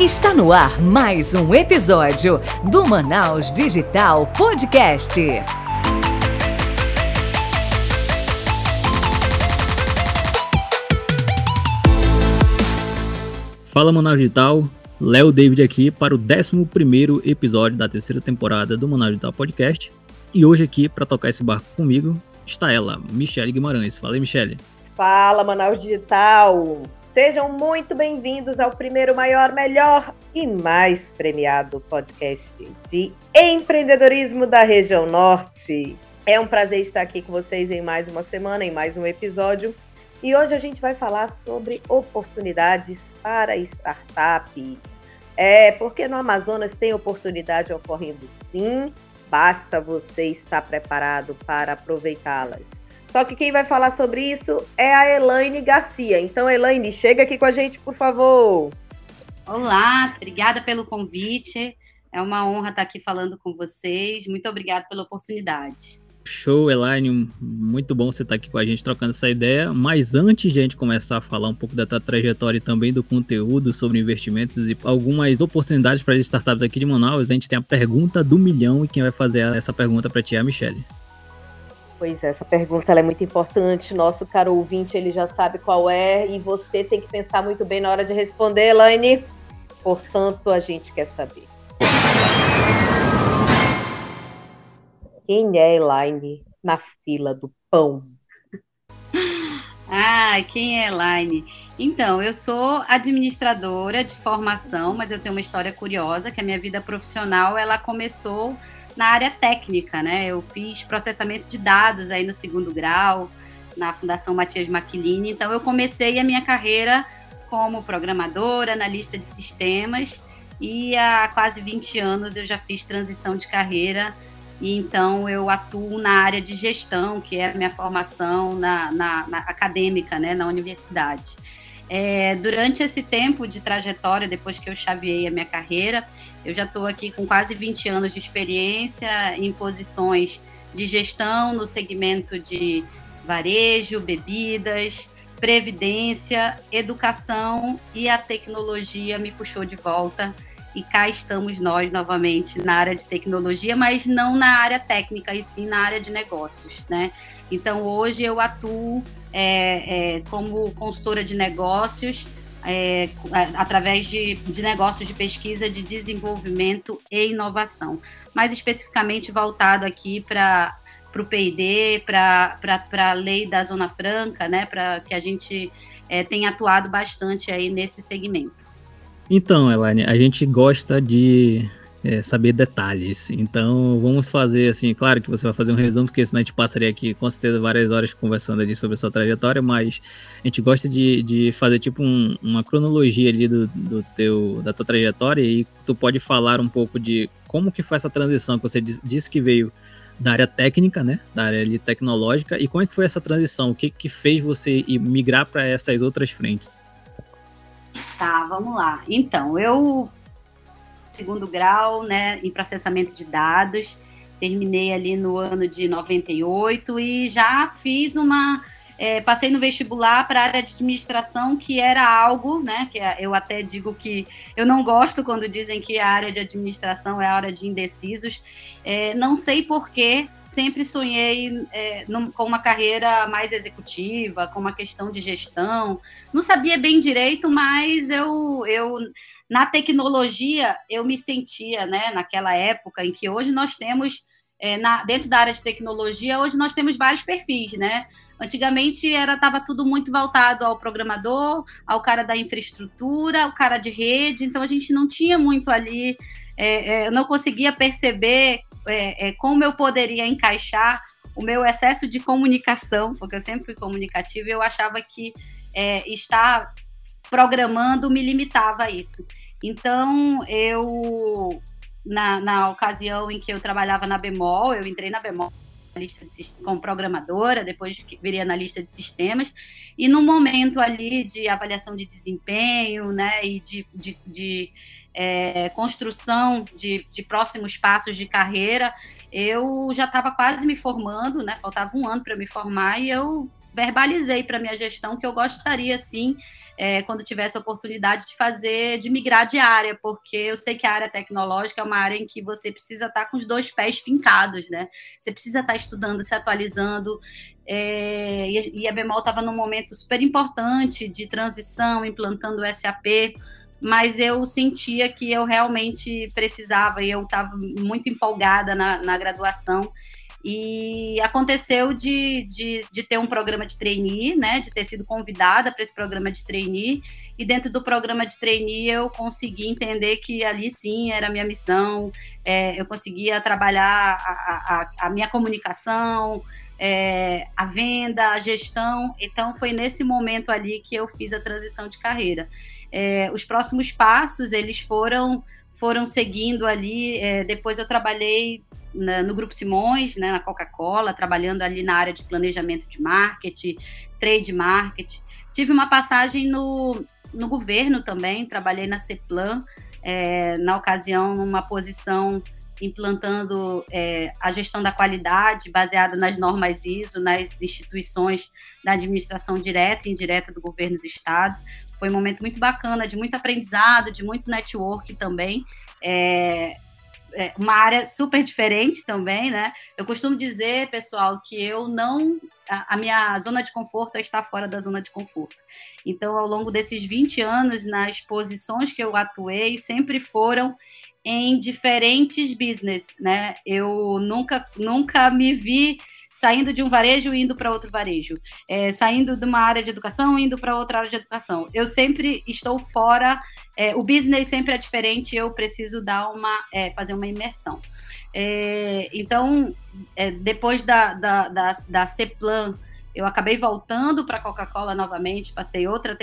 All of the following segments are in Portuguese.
Está no ar mais um episódio do Manaus Digital Podcast. Fala Manaus Digital, Léo David aqui para o 11 episódio da terceira temporada do Manaus Digital Podcast. E hoje aqui para tocar esse barco comigo está ela, Michele Guimarães. Fala aí, Michele. Fala Manaus Digital! Sejam muito bem-vindos ao primeiro, maior, melhor e mais premiado podcast de empreendedorismo da região norte. É um prazer estar aqui com vocês em mais uma semana, em mais um episódio. E hoje a gente vai falar sobre oportunidades para startups. É, porque no Amazonas tem oportunidade ocorrendo sim, basta você estar preparado para aproveitá-las. Só que quem vai falar sobre isso é a Elaine Garcia. Então, Elaine, chega aqui com a gente, por favor. Olá, obrigada pelo convite. É uma honra estar aqui falando com vocês. Muito obrigada pela oportunidade. Show, Elaine. Muito bom você estar aqui com a gente trocando essa ideia. Mas antes de a gente começar a falar um pouco da tua trajetória e também do conteúdo sobre investimentos e algumas oportunidades para as startups aqui de Manaus, a gente tem a pergunta do milhão e quem vai fazer essa pergunta para ti é a Michelle. Pois é, essa pergunta é muito importante. Nosso caro ouvinte, ele já sabe qual é e você tem que pensar muito bem na hora de responder, Elaine. Portanto, a gente quer saber. Quem é Elaine na fila do pão? Ah, quem é Elaine? Então, eu sou administradora de formação, mas eu tenho uma história curiosa, que a minha vida profissional, ela começou na área técnica, né? Eu fiz processamento de dados aí no segundo grau, na Fundação Matias Maquilini. Então, eu comecei a minha carreira como programadora, analista de sistemas, e há quase 20 anos eu já fiz transição de carreira. E então eu atuo na área de gestão, que é a minha formação na, na, na acadêmica, né, na universidade. É, durante esse tempo de trajetória, depois que eu chaveei a minha carreira, eu já estou aqui com quase 20 anos de experiência em posições de gestão no segmento de varejo, bebidas, previdência, educação e a tecnologia me puxou de volta. E cá estamos nós novamente na área de tecnologia, mas não na área técnica, e sim na área de negócios, né? Então hoje eu atuo é, é, como consultora de negócios, é, através de, de negócios de pesquisa, de desenvolvimento e inovação, mais especificamente voltado aqui para para o PID, para a lei da Zona Franca, né, para que a gente é, tenha atuado bastante aí nesse segmento. Então, Elaine, a gente gosta de é, saber detalhes. Então, vamos fazer assim, claro que você vai fazer um resumo, porque senão a gente passaria aqui com certeza várias horas conversando ali sobre a sua trajetória, mas a gente gosta de, de fazer tipo um, uma cronologia ali do, do teu, da tua trajetória e tu pode falar um pouco de como que foi essa transição que você disse que veio da área técnica, né, da área ali tecnológica, e como é que foi essa transição? O que que fez você migrar para essas outras frentes? Tá, vamos lá. Então, eu segundo grau, né, em processamento de dados. Terminei ali no ano de 98 e já fiz uma é, passei no vestibular para a área de administração, que era algo, né? Que é, eu até digo que eu não gosto quando dizem que a área de administração é a área de indecisos. É, não sei porquê, sempre sonhei é, num, com uma carreira mais executiva, com uma questão de gestão. Não sabia bem direito, mas eu, eu na tecnologia, eu me sentia, né, naquela época em que hoje nós temos, é, na, dentro da área de tecnologia, hoje nós temos vários perfis, né? Antigamente era estava tudo muito voltado ao programador, ao cara da infraestrutura, ao cara de rede, então a gente não tinha muito ali, é, é, eu não conseguia perceber é, é, como eu poderia encaixar o meu excesso de comunicação, porque eu sempre fui comunicativa, e eu achava que é, estar programando me limitava a isso. Então, eu, na, na ocasião em que eu trabalhava na Bemol, eu entrei na Bemol lista de, como programadora, depois virei lista de sistemas, e no momento ali de avaliação de desempenho, né, e de, de, de é, construção de, de próximos passos de carreira, eu já estava quase me formando, né, faltava um ano para me formar, e eu verbalizei para minha gestão que eu gostaria, sim, é, quando tivesse a oportunidade de fazer, de migrar de área, porque eu sei que a área tecnológica é uma área em que você precisa estar com os dois pés fincados, né? Você precisa estar estudando, se atualizando. É, e a Bemol estava num momento super importante de transição, implantando o SAP mas eu sentia que eu realmente precisava e eu estava muito empolgada na, na graduação. E aconteceu de, de, de, ter um programa de trainee, né? De ter sido convidada para esse programa de trainee. E dentro do programa de trainee eu consegui entender que ali sim era a minha missão. É, eu conseguia trabalhar a, a, a minha comunicação, é, a venda, a gestão. Então foi nesse momento ali que eu fiz a transição de carreira é, os próximos passos eles foram foram seguindo ali. É, depois eu trabalhei na, no Grupo Simões, né, na Coca-Cola, trabalhando ali na área de planejamento de marketing, trade marketing. Tive uma passagem no, no governo também, trabalhei na CEPLAN, é, na ocasião, numa posição implantando é, a gestão da qualidade baseada nas normas ISO, nas instituições da administração direta e indireta do governo do Estado. Foi um momento muito bacana, de muito aprendizado, de muito network também. É, uma área super diferente também, né? Eu costumo dizer, pessoal, que eu não. A, a, minha zona de conforto é estar fora da zona de conforto. Então, ao longo desses 20 anos, nas posições que eu atuei, sempre foram em diferentes business, né? Eu nunca, nunca me vi saindo de um varejo e indo para outro varejo, é, saindo de uma área de educação e indo para outra área de educação. Eu sempre estou fora, é, o business sempre é diferente, eu preciso dar uma, é, fazer uma imersão. É, então, é, depois da, da, da, da CEPLAN, eu acabei voltando para a Coca-Cola novamente, passei outra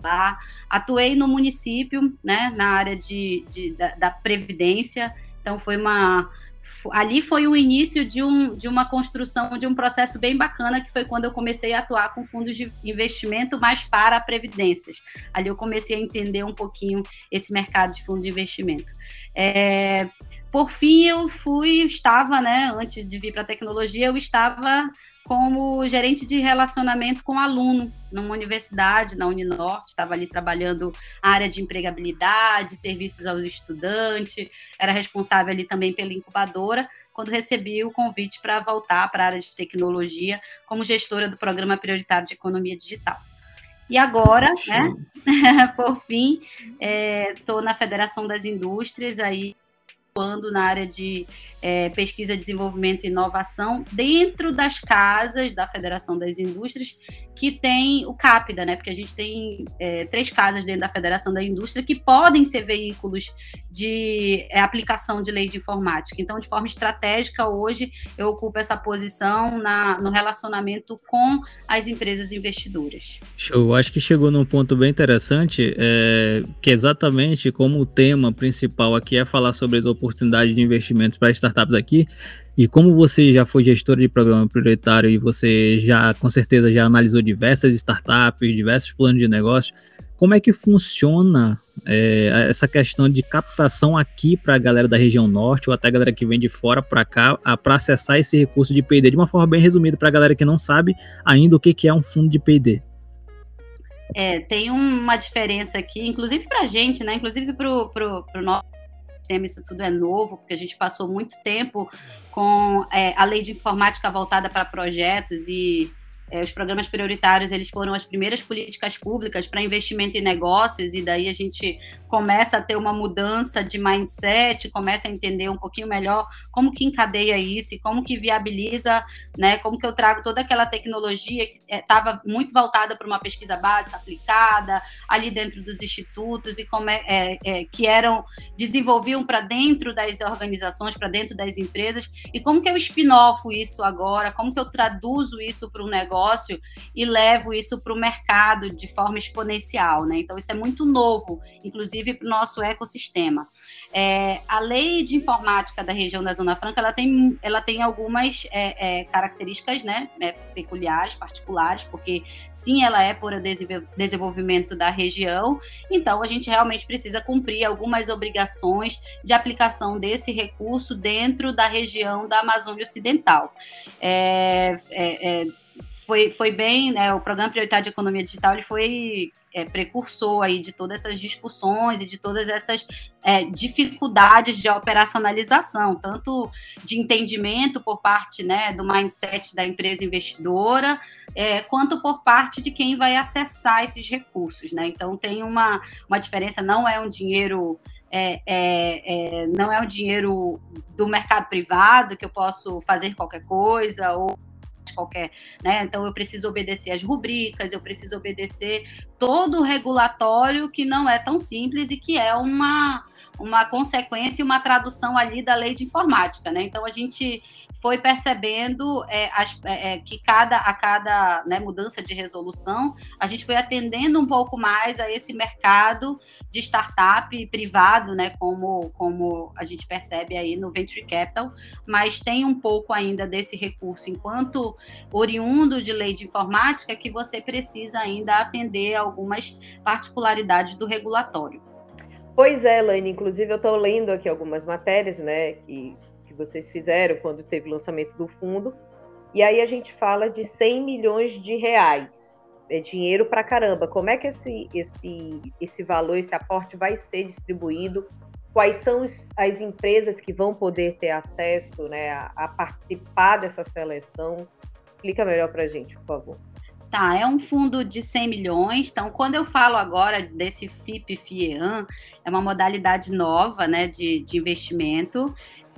lá, atuei no município, né, na área de, de da, da Previdência, então foi uma ali foi o início de, um, de uma construção de um processo bem bacana, que foi quando eu comecei a atuar com fundos de investimento, mas para previdências. Ali eu comecei a entender um pouquinho esse mercado de fundo de investimento. É, por fim, eu fui, estava, né, antes de vir para a tecnologia, eu estava como gerente de relacionamento com aluno numa universidade, na Uninorte, estava ali trabalhando a área de empregabilidade, serviços aos estudantes, era responsável ali também pela incubadora, quando recebi o convite para voltar para a área de tecnologia como gestora do Programa Prioritário de Economia Digital. E agora, né, por fim, estou é, na Federação das Indústrias, aí atuando na área de é, pesquisa, desenvolvimento e inovação dentro das casas da Federação das Indústrias, que tem o CAPDA, né? Porque a gente tem é, três casas dentro da Federação da Indústria que podem ser veículos de é, aplicação de lei de informática. Então, de forma estratégica, hoje eu ocupo essa posição na, no relacionamento com as empresas investidoras. Show, acho que chegou num ponto bem interessante, é, que exatamente como o tema principal aqui é falar sobre as oportunidades de investimentos para startups aqui, e como você já foi gestor de programa prioritário e você já com certeza já analisou diversas startups, diversos planos de negócio, como é que funciona é, essa questão de captação aqui para a galera da região norte ou até a galera que vem de fora para cá para acessar esse recurso de P&D de uma forma bem resumida para a galera que não sabe ainda o que, que é um fundo de P&D? É, tem uma diferença aqui, inclusive para a gente, né? Inclusive para o nosso sistema, isso tudo é novo, porque a gente passou muito tempo com é, a lei de informática voltada para projetos e é, os programas prioritários eles foram as primeiras políticas públicas para investimento em negócios e daí a gente começa a ter uma mudança de mindset, começa a entender um pouquinho melhor como que encadeia isso como que viabiliza, né, como que eu trago toda aquela tecnologia que estava é, muito voltada para uma pesquisa básica aplicada ali dentro dos institutos e como é, é, é que eram desenvolviam para dentro das organizações, para dentro das empresas. E como que eu spin-off isso agora, como que eu traduzo isso para um negócio e levo isso para o mercado de forma exponencial, né? Então isso é muito novo, inclusive para o nosso ecossistema. É, a lei de informática da região da Zona Franca ela tem, ela tem algumas é, é, características né, é, peculiares, particulares, porque sim, ela é por desenvolvimento da região, então a gente realmente precisa cumprir algumas obrigações de aplicação desse recurso dentro da região da Amazônia Ocidental. É, é, foi, foi bem, né, o Programa Prioritário de Economia Digital ele foi é, precursor aí de todas essas discussões e de todas essas é, dificuldades de operacionalização, tanto de entendimento por parte né, do mindset da empresa investidora, é, quanto por parte de quem vai acessar esses recursos. Né? Então tem uma, uma diferença, não é um dinheiro. É, é, é, não é um dinheiro do mercado privado que eu posso fazer qualquer coisa ou qualquer, né? Então eu preciso obedecer as rubricas, eu preciso obedecer todo o regulatório que não é tão simples e que é uma uma consequência e uma tradução ali da lei de informática, né? Então a gente foi percebendo é, as, é, é, que cada, a cada né, mudança de resolução, a gente foi atendendo um pouco mais a esse mercado de startup privado, né, como, como a gente percebe aí no Venture Capital, mas tem um pouco ainda desse recurso, enquanto oriundo de lei de informática, que você precisa ainda atender algumas particularidades do regulatório. Pois é, Elaine, inclusive eu estou lendo aqui algumas matérias, né, que vocês fizeram quando teve o lançamento do fundo. E aí a gente fala de 100 milhões de reais. É dinheiro para caramba. Como é que esse, esse, esse valor, esse aporte vai ser distribuído? Quais são as empresas que vão poder ter acesso né, a, a participar dessa seleção? Explica melhor para a gente, por favor. Tá, é um fundo de 100 milhões. Então, quando eu falo agora desse FIP-FIEAN, é uma modalidade nova né, de, de investimento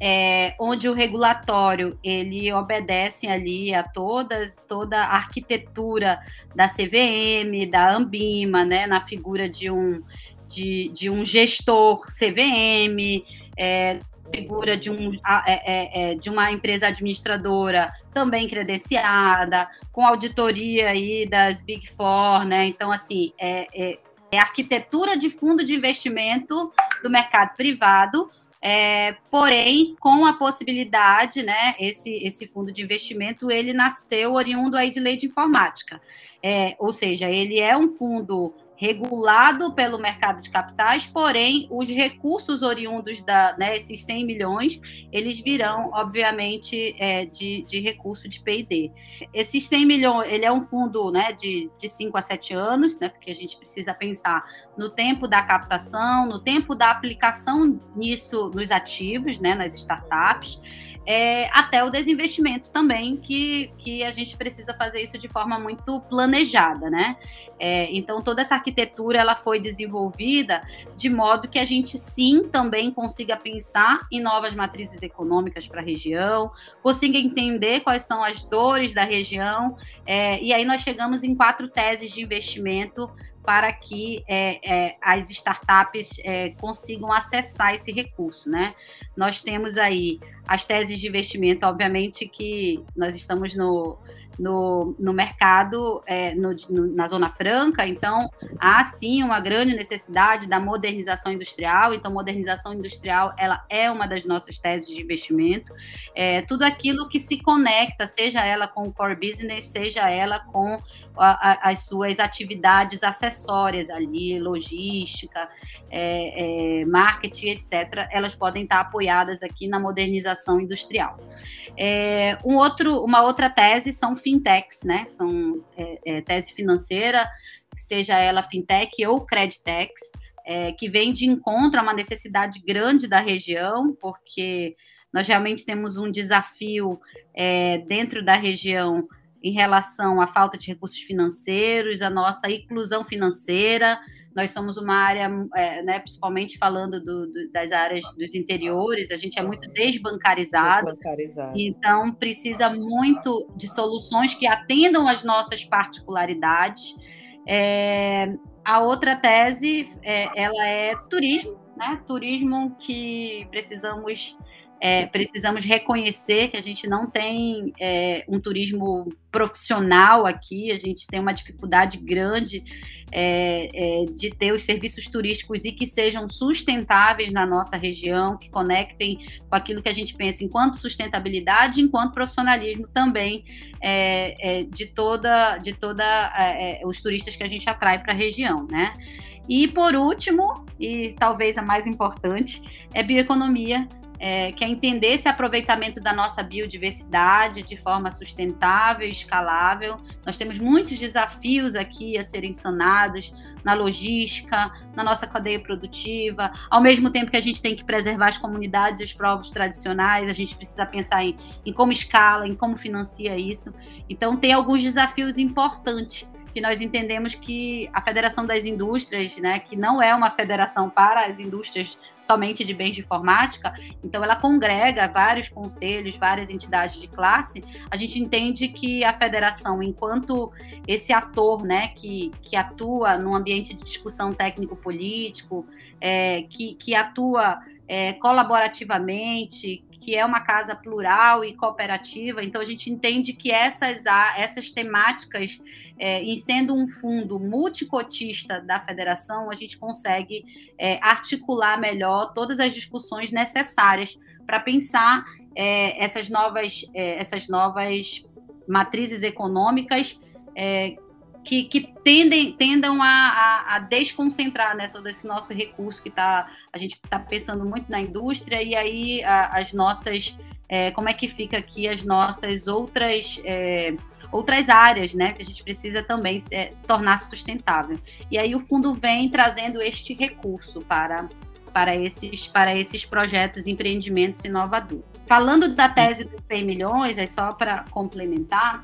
é, onde o regulatório ele obedece ali a todas, toda a arquitetura da CVM, da Ambima, né, na figura de um, de, de um gestor CVM, é, figura de, um, é, é, é, de uma empresa administradora também credenciada, com auditoria aí das Big Four, né? Então, assim, é, é, é arquitetura de fundo de investimento do mercado privado, é, porém, com a possibilidade, né, esse, esse fundo de investimento, ele nasceu oriundo aí de lei de informática. É, ou seja, ele é um fundo regulado pelo mercado de capitais, porém, os recursos oriundos da, né, esses 100 milhões, eles virão, obviamente, é, de, de recurso de P&D. Esses 100 milhões, ele é um fundo né, de, de 5 a 7 anos, né, porque a gente precisa pensar no tempo da captação, no tempo da aplicação nisso nos ativos, né, nas startups, é, até o desinvestimento também, que, que a gente precisa fazer isso de forma muito planejada, né? É, então, toda essa arquitetura ela foi desenvolvida de modo que a gente sim também consiga pensar em novas matrizes econômicas para a região, consiga entender quais são as dores da região, é, e aí nós chegamos em quatro teses de investimento para que é, é, as startups é, consigam acessar esse recurso, né? Nós temos aí as teses de investimento, obviamente que nós estamos no no, no mercado, é, no, no, na Zona Franca, então há sim uma grande necessidade da modernização industrial, então modernização industrial ela é uma das nossas teses de investimento, é, tudo aquilo que se conecta, seja ela com o core business, seja ela com a, a, as suas atividades acessórias ali, logística, é, é marketing, etc., elas podem estar apoiadas aqui na modernização industrial. É, um outro, uma outra tese são fintechs, né? São é, é, tese financeira, seja ela fintech ou creditex, é, que vem de encontro a uma necessidade grande da região, porque nós realmente temos um desafio é, dentro da região em relação à falta de recursos financeiros, a nossa inclusão financeira, nós somos uma área, é, né, principalmente falando do, do, das áreas dos interiores, a gente é muito desbancarizado, desbancarizado, então precisa muito de soluções que atendam às nossas particularidades. É, a outra tese, é, ela é turismo, né? Turismo que precisamos é, precisamos reconhecer que a gente não tem é, um turismo profissional aqui, a gente tem uma dificuldade grande é, é, de ter os serviços turísticos e que sejam sustentáveis na nossa região, que conectem com aquilo que a gente pensa enquanto sustentabilidade, enquanto profissionalismo também é, é, de toda, de toda os turistas que a gente atrai para a região, né? E por último, e talvez a mais importante, é bioeconomia é, que é entender esse aproveitamento da nossa biodiversidade de forma sustentável, escalável. Nós temos muitos desafios aqui a serem sanados na logística, na nossa cadeia produtiva, ao mesmo tempo que a gente tem que preservar as comunidades e os povos tradicionais, a gente precisa pensar em, em como escala, em como financia isso. Então, tem alguns desafios importantes que nós entendemos que a Federação das Indústrias, né, que não é uma federação para as indústrias somente de bens de informática, então ela congrega vários conselhos, várias entidades de classe. A gente entende que a federação, enquanto esse ator, né, que, que atua num ambiente de discussão técnico-político, é, que, que atua é, colaborativamente, que é uma casa plural e cooperativa, então a gente entende que essas, essas temáticas, é, em sendo um fundo multicotista da federação, a gente consegue é, articular melhor todas as discussões necessárias para pensar é, essas, novas, é, essas novas matrizes econômicas é, que, que tendem, tendam a, a, a, desconcentrar né, todo esse nosso recurso que tá, a gente está pensando muito na indústria e aí a, as nossas é, como é que fica aqui as nossas outras é, outras áreas, né, que a gente precisa também é, tornar sustentável. E aí o fundo vem trazendo este recurso para para esses para esses projetos, empreendimentos inovadores. Falando da tese dos 100 milhões, é só para complementar,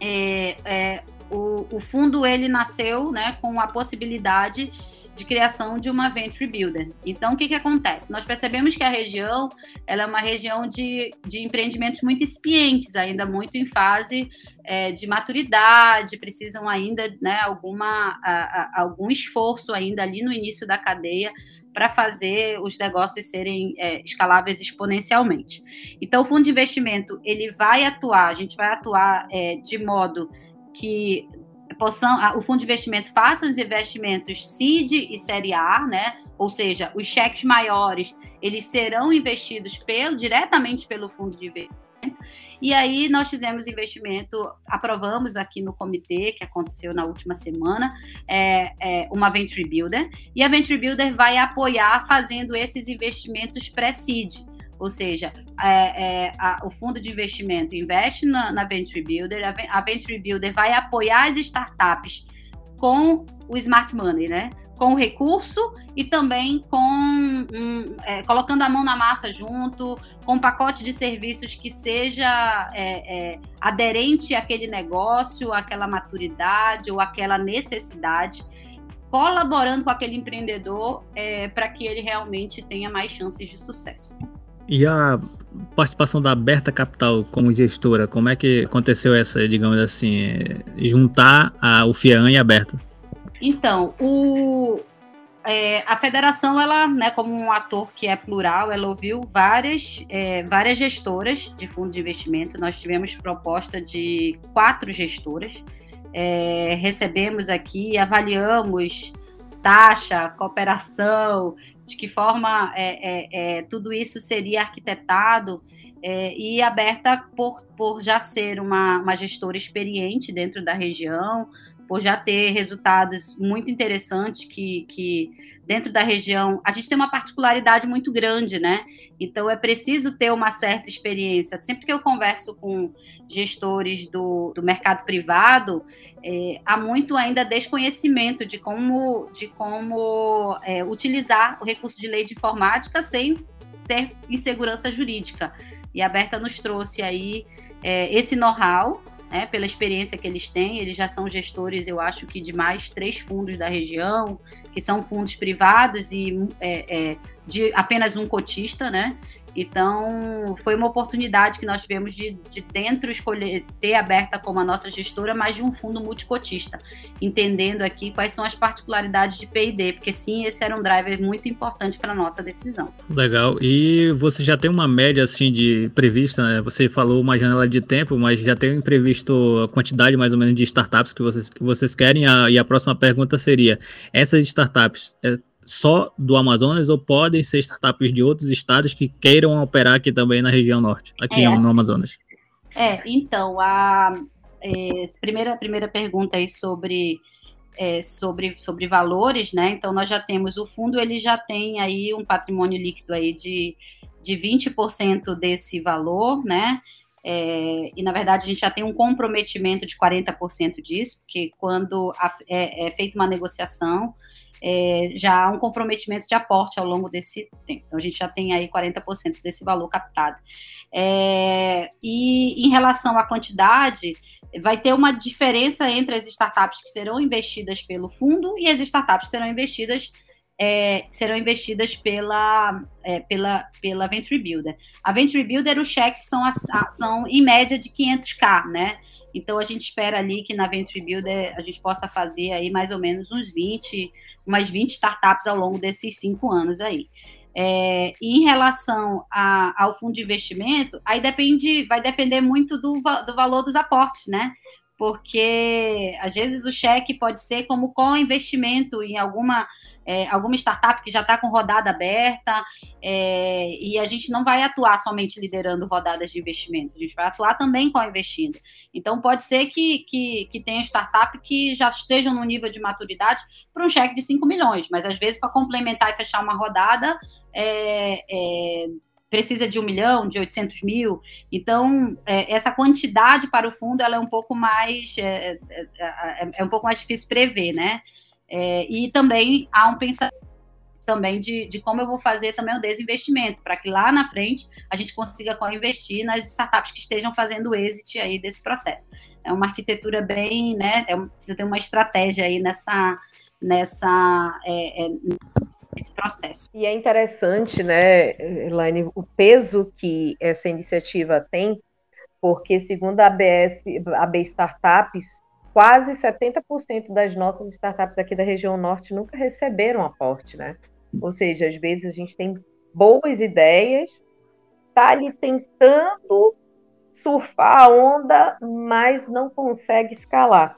é, é, o, o fundo ele nasceu né, com a possibilidade de criação de uma venture builder. Então, o que, que acontece? Nós percebemos que a região ela é uma região de, de empreendimentos muito incipientes, ainda muito em fase é, de maturidade, precisam ainda né, alguma, a, a, algum esforço ainda ali no início da cadeia para fazer os negócios serem é, escaláveis exponencialmente. Então, o fundo de investimento ele vai atuar, a gente vai atuar é, de modo que possam, o fundo de investimento faça os investimentos CID e Série A, né? Ou seja, os cheques maiores, eles serão investidos pelo, diretamente pelo fundo de investimento. E aí nós fizemos investimento, aprovamos aqui no comitê, que aconteceu na última semana, é, é, uma Venture Builder, e a Venture Builder vai apoiar fazendo esses investimentos pré-seed. Ou seja, é, é, a, o fundo de investimento investe na, na Venture Builder, a, a, Venture Builder vai apoiar as startups com o Smart Money, né? Com o recurso e também com um, é, colocando a mão na massa junto, com um pacote de serviços que seja é, é, aderente àquele negócio, àquela maturidade ou àquela necessidade colaborando com aquele empreendedor é, para que ele realmente tenha mais chances de sucesso. E a participação da Aberta Capital como gestora, como é que aconteceu essa, digamos assim, juntar a, o FIAN e a Aberta? Então, o, é, a federação, ela, né, como um ator que é plural, ela ouviu várias, é, várias gestoras de fundo de investimento. Nós tivemos proposta de quatro gestoras. É, recebemos aqui, avaliamos taxa, cooperação, de que forma é, é, é, tudo isso seria arquitetado é, e aberta por, por já ser uma, uma gestora experiente dentro da região, por já ter resultados muito interessantes que, que dentro da região a gente tem uma particularidade muito grande, né? Então é preciso ter uma certa experiência. Sempre que eu converso com gestores do, do mercado privado, é, há muito ainda desconhecimento de como, de como é, utilizar o recurso de lei de informática sem ter insegurança jurídica. E a Berta nos trouxe aí é, esse know-how né, pela experiência que eles têm, eles já são gestores, eu acho que de mais três fundos da região, que são fundos privados e é, é, de apenas um cotista, né? Então, foi uma oportunidade que nós tivemos de, de dentro escolher, ter aberta como a nossa gestora, mais de um fundo multicotista, entendendo aqui quais são as particularidades de P&D, porque sim, esse era um driver muito importante para a nossa decisão. Legal. E você já tem uma média, assim, de prevista, né? Você falou uma janela de tempo, mas já tem previsto a quantidade, mais ou menos, de startups que vocês, que vocês querem? e a próxima pergunta seria, essas startups, é, só do Amazonas ou podem ser startups de outros estados que queiram operar aqui também na região norte, aqui é, no Amazonas? É, então, a é, primeira, primeira pergunta aí sobre, é, sobre, sobre valores, né? Então, nós já temos, o fundo ele já tem aí um patrimônio líquido aí de de 20% desse valor, né? É, e na verdade a gente já tem um comprometimento de 40% disso, porque quando a, é, é feita uma negociação, é, já há um comprometimento de aporte ao longo desse tempo. Então, a gente já tem aí 40% desse valor captado. É, e em relação à quantidade, vai ter uma diferença entre as startups que serão investidas pelo fundo e as startups que serão investidas é, serão investidas pela, é, pela, pela Venture Builder. A Venture Builder, os cheques são, são em média de 500k, né? Então a gente espera ali que na Venture Builder a gente possa fazer aí mais ou menos uns 20, umas 20 startups ao longo desses cinco anos aí. É, em relação a, ao fundo de investimento, aí depende, vai depender muito do, do valor dos aportes, né? Porque às vezes o cheque pode ser como co-investimento em alguma é, alguma startup que já está com rodada aberta, é, e a gente não vai atuar somente liderando rodadas de investimento, a gente vai atuar também co-investindo. Então, pode ser que, que, que tenha startup que já estejam no nível de maturidade para um cheque de 5 milhões, mas às vezes, para complementar e fechar uma rodada, é, é, precisa de um milhão, de 800 mil. Então, é, essa quantidade para o fundo ela é um pouco mais é, é, é, é um pouco mais difícil prever, né? É, e também há um pensamento também de, de como eu vou fazer também o desinvestimento, para que lá na frente a gente consiga investir nas startups que estejam fazendo exit aí desse processo. É uma arquitetura bem, né? É, precisa ter uma estratégia aí nessa, nessa nesse processo. E é interessante, né, Elaine, o peso que essa iniciativa tem, porque segundo a ABS, a Startups, quase 70% das nossas startups aqui da região norte nunca receberam aporte, né? Ou seja, às vezes a gente tem boas ideias, tá ali tentando surfar a onda, mas não consegue escalar,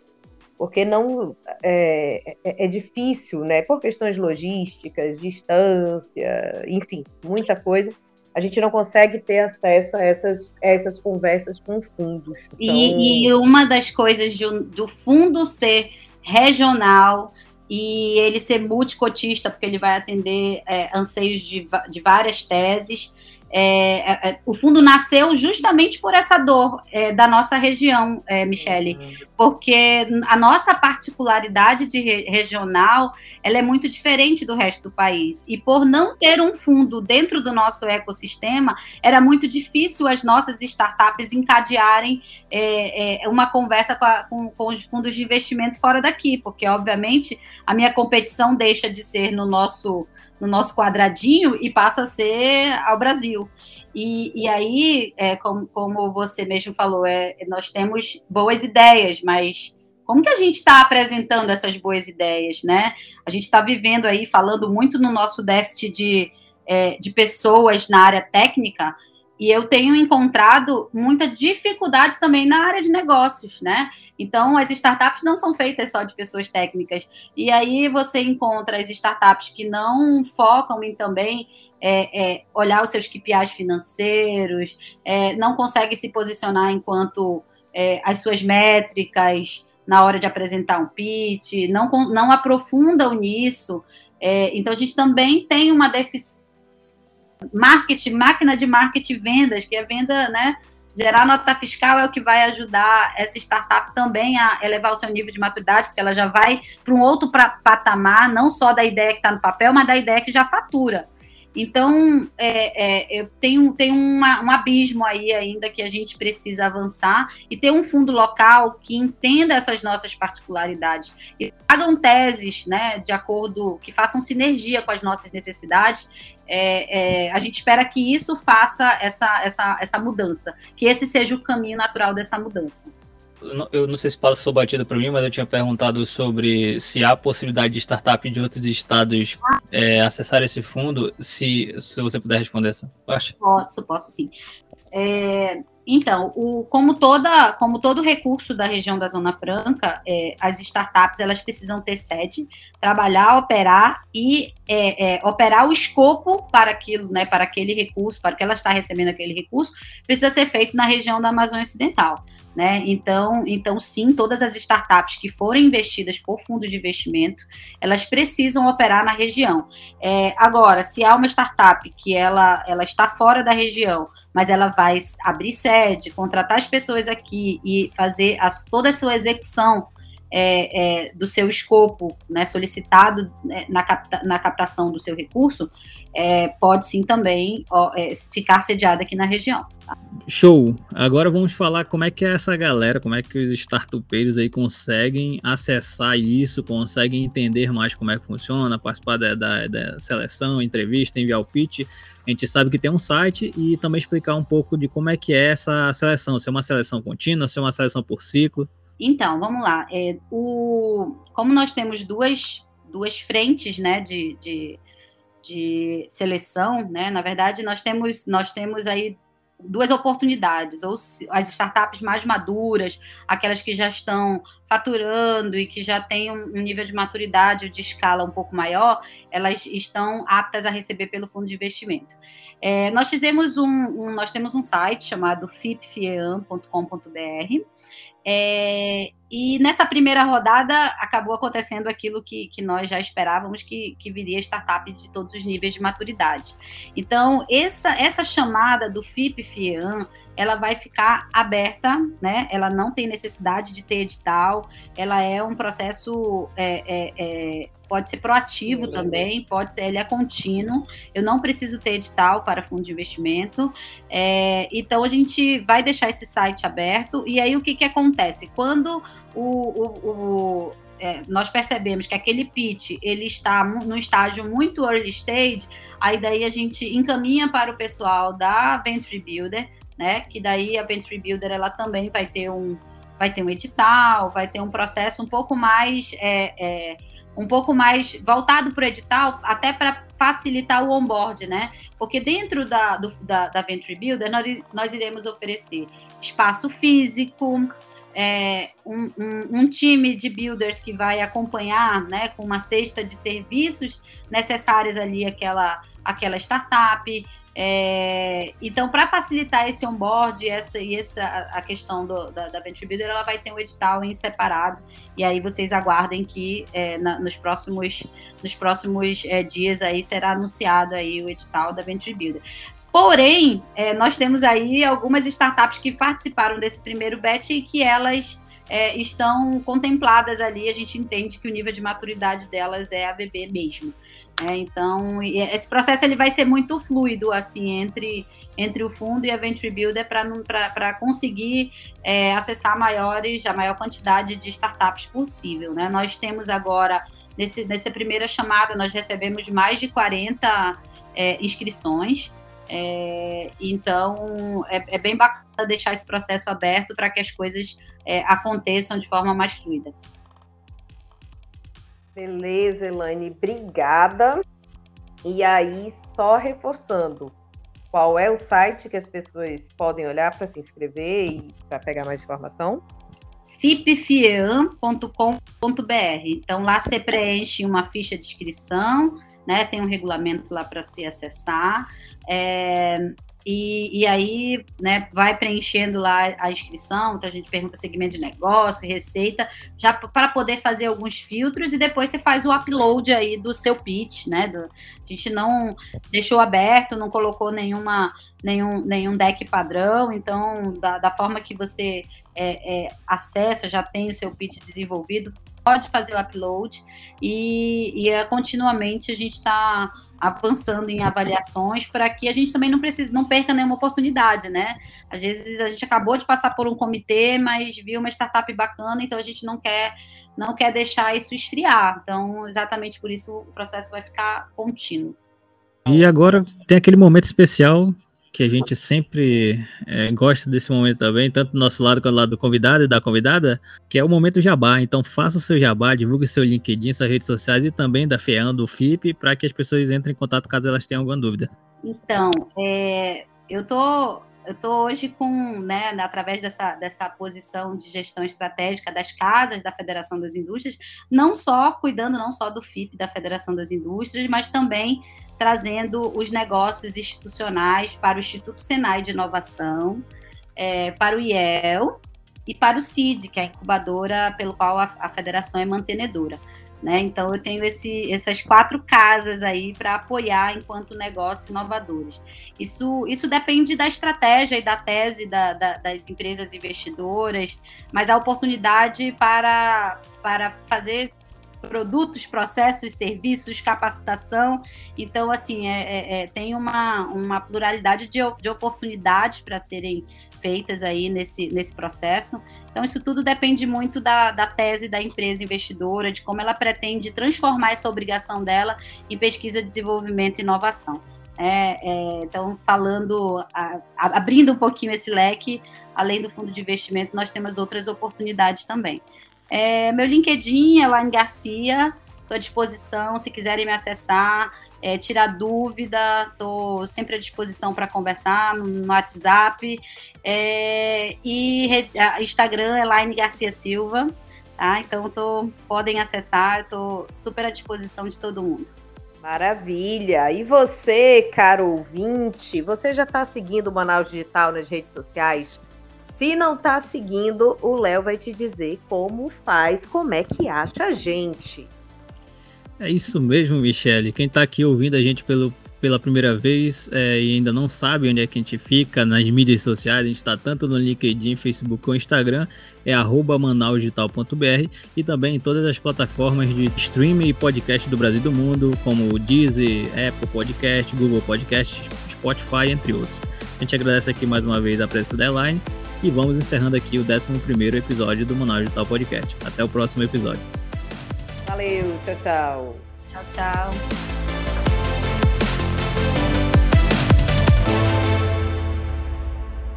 porque não é, é, é difícil, né? Por questões logísticas, distância, enfim, muita coisa a gente não consegue ter acesso a essas, a essas conversas com fundos. Então... E, e, uma das coisas de, do fundo ser regional e ele ser multicotista, porque ele vai atender é, anseios de, de várias teses, é, é, é, o fundo nasceu justamente por essa dor é, da nossa região, é, Michele, uhum. porque a nossa particularidade de re regional ela é muito diferente do resto do país. E por não ter um fundo dentro do nosso ecossistema, era muito difícil as nossas startups encadearem é, uma conversa com, a, com, com os fundos de investimento fora daqui, porque, obviamente, a minha competição deixa de ser no nosso no nosso quadradinho e passa a ser ao Brasil. E, e aí, é, como, como você mesmo falou, é, nós temos boas ideias, mas como que a gente está apresentando essas boas ideias, né? A gente está vivendo aí, falando muito no nosso déficit de, é, de pessoas na área técnica, e eu tenho encontrado muita dificuldade também na área de negócios, né? Então, as startups não são feitas só de pessoas técnicas. E aí você encontra as startups que não focam em também é, é, olhar os seus KPIs financeiros, é, não conseguem se posicionar enquanto é, as suas métricas na hora de apresentar um pitch, não, não aprofundam nisso. É, então, a gente também tem uma deficiência marketing, máquina de marketing vendas, que é venda, né? Gerar nota fiscal é o que vai ajudar essa startup também a elevar o seu nível de maturidade, porque ela já vai para um outro patamar, não só da ideia que está no papel, mas da ideia que já fatura. Então, é, é, eu tenho, tenho uma, um abismo aí ainda que a gente precisa avançar e ter um fundo local que entenda essas nossas particularidades e tragam teses, né, de acordo, que façam sinergia com as nossas necessidades. É, é, a gente espera que isso faça essa, essa, essa mudança, que esse seja o caminho natural dessa mudança eu não sei se passou batido para mim, mas eu tinha perguntado sobre se há possibilidade de startup de outros estados é, acessar esse fundo, se, se você puder responder essa parte. Posso, posso sim. É, então, o, como, toda, como todo recurso da região da Zona Franca, é, as startups elas precisam ter sede, trabalhar, operar e é, é, operar o escopo para aquilo, né, para aquele recurso, para que ela está recebendo aquele recurso, precisa ser feito na região da Amazônia Ocidental. Né? Então, então, sim, todas as startups que forem investidas por fundos de investimento, elas precisam operar na região. É, agora, se há uma startup que ela, ela está fora da região, mas ela vai abrir sede, contratar as pessoas aqui e fazer as, toda a sua execução é, é, do seu escopo né, solicitado né, na, capta, na, captação do seu recurso, é, pode sim também ó, é, ficar sediada aqui na região. Tá? Show! Agora vamos falar como é que é essa galera, como é que os startupeiros aí conseguem acessar isso, conseguem entender mais como é que funciona, participar da, da, da seleção, entrevista, enviar o pitch. A gente sabe que tem um site e também explicar um pouco de como é que é essa seleção, se é uma seleção contínua, se é uma seleção por ciclo. Então, vamos lá. É, o, como nós temos duas, duas frentes né, de, de, de seleção, né, na verdade, nós temos, nós temos aí duas oportunidades, ou as startups mais maduras, aquelas que já estão faturando e que já têm um nível de maturidade de escala um pouco maior, elas estão aptas a receber pelo fundo de investimento. É, nós fizemos um, um, nós temos um site chamado fipfieam.com.br é, e nessa primeira rodada acabou acontecendo aquilo que, que nós já esperávamos que, que viria startup de todos os níveis de maturidade. Então, essa, essa chamada do FIP-FIEAN, ela vai ficar aberta, né? Ela não tem necessidade de ter edital, ela é um processo é, é, é pode ser proativo também, pode ser, ele é contínuo. Eu não preciso ter edital para fundo de investimento. É, então a gente vai deixar esse site aberto. E aí o que, que acontece? Quando o, o, o é, nós percebemos que aquele pitch ele está no estágio muito early stage, aí daí a gente encaminha para o pessoal da Venture Builder, né? Que daí a Venture Builder ela também vai ter um vai ter um edital, vai ter um processo um pouco mais é, é, um pouco mais voltado para o edital, até para facilitar o onboard, né? Porque dentro da, do, da, da Venture Builder, nós, nós iremos oferecer espaço físico, é, um, um, um, time de builders que vai acompanhar, né, com uma cesta de serviços necessários ali aquela, aquela startup, é, então, para facilitar esse onboard essa, e essa, a questão do, da, da Venture Builder, ela vai ter um edital em separado. E aí vocês aguardem que é, na, nos próximos, nos próximos é, dias aí será anunciado aí o edital da Venture Builder. Porém, é, nós temos aí algumas startups que participaram desse primeiro batch e que elas é, estão contempladas ali. A gente entende que o nível de maturidade delas é ABB mesmo. É, então, esse processo ele vai ser muito fluido assim entre, entre o fundo e a Venture Builder para conseguir é, acessar maiores, a maior quantidade de startups possível. Né? Nós temos agora, nesse, nessa primeira chamada, nós recebemos mais de 40 é, inscrições. É, então, é, é, bem bacana deixar esse processo aberto para que as coisas é, aconteçam de forma mais fluida. Beleza, Elaine, obrigada. E aí, só reforçando, qual é o site que as pessoas podem olhar para se inscrever e para pegar mais informação? fipfieam.com.br. Então lá você preenche uma ficha de inscrição, né? Tem um regulamento lá para se acessar. É, e, e, aí, né, vai preenchendo lá a inscrição, então a gente pergunta segmento de negócio, receita, já para poder fazer alguns filtros e depois você faz o upload aí do seu pitch, né? Do, a gente não deixou aberto, não colocou nenhuma, nenhum, nenhum deck padrão, então da, da forma que você é, é, acessa, já tem o seu pitch desenvolvido, pode fazer o upload e, e é, continuamente a gente está avançando em avaliações para que a gente também não precise, não perca nenhuma oportunidade, né? Às vezes a gente acabou de passar por um comitê, mas viu uma startup bacana, então a gente não quer não quer deixar isso esfriar. Então, exatamente por isso o processo vai ficar contínuo. E agora tem aquele momento especial que a gente sempre é, gosta desse momento também, tanto do nosso lado quanto do lado do convidado e da convidada, que é o momento jabá. Então faça o seu jabá, divulgue o seu LinkedIn, suas redes sociais e também da FEAM, do FIP, para que as pessoas entrem em contato caso elas tenham alguma dúvida. Então, é, eu tô estou hoje com, né, através dessa, dessa posição de gestão estratégica das casas da Federação das Indústrias, não só cuidando não só do FIP da Federação das Indústrias, mas também trazendo os negócios institucionais para o Instituto Senai de Inovação, é, para o IEL e para o CID, que é a incubadora pelo qual a, a federação é mantenedora. Né? Então, eu tenho esse, essas quatro casas aí para apoiar enquanto negócios inovadores. Isso, isso depende da estratégia e da tese da, da, das empresas investidoras, mas a oportunidade para, para fazer produtos, processos, serviços, capacitação. Então, assim, é, é, é tem uma, uma pluralidade de, de oportunidades para serem feitas aí nesse, nesse processo. Então, isso tudo depende muito da, da tese da empresa investidora, de como ela pretende transformar essa obrigação dela em pesquisa, desenvolvimento e inovação. É, é, então, falando, a, abrindo um pouquinho esse leque, além do fundo de investimento, nós temos outras oportunidades também. É, meu LinkedIn é Laine Garcia, estou à disposição, se quiserem me acessar, é, tirar dúvida, estou sempre à disposição para conversar no, WhatsApp. É, e Instagram é Laine Garcia Silva, tá? Então tô, podem acessar, estou super à disposição de todo mundo. Maravilha! E você, caro ouvinte, você já está seguindo o Manaus Digital nas redes sociais? Se não tá seguindo, o Léo vai te dizer como faz, como é que acha a gente. É isso mesmo, Michele. Quem tá aqui ouvindo a gente pelo, pela primeira vez é, e ainda não sabe onde é que a gente fica nas mídias sociais, a gente está tanto no LinkedIn, Facebook ou Instagram, é arroba manausdigital.br e também em todas as plataformas de streaming e podcast do Brasil e do mundo, como o Deezer, Apple Podcast, Google Podcast, Spotify, entre outros. A gente agradece aqui mais uma vez a presença da Elaine e vamos encerrando aqui o 11 episódio do Manaus Digital Podcast. Até o próximo episódio. Valeu, tchau, tchau. Tchau, tchau.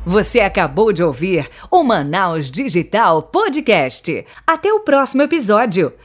Você acabou de ouvir o Manaus Digital Podcast. Até o próximo episódio.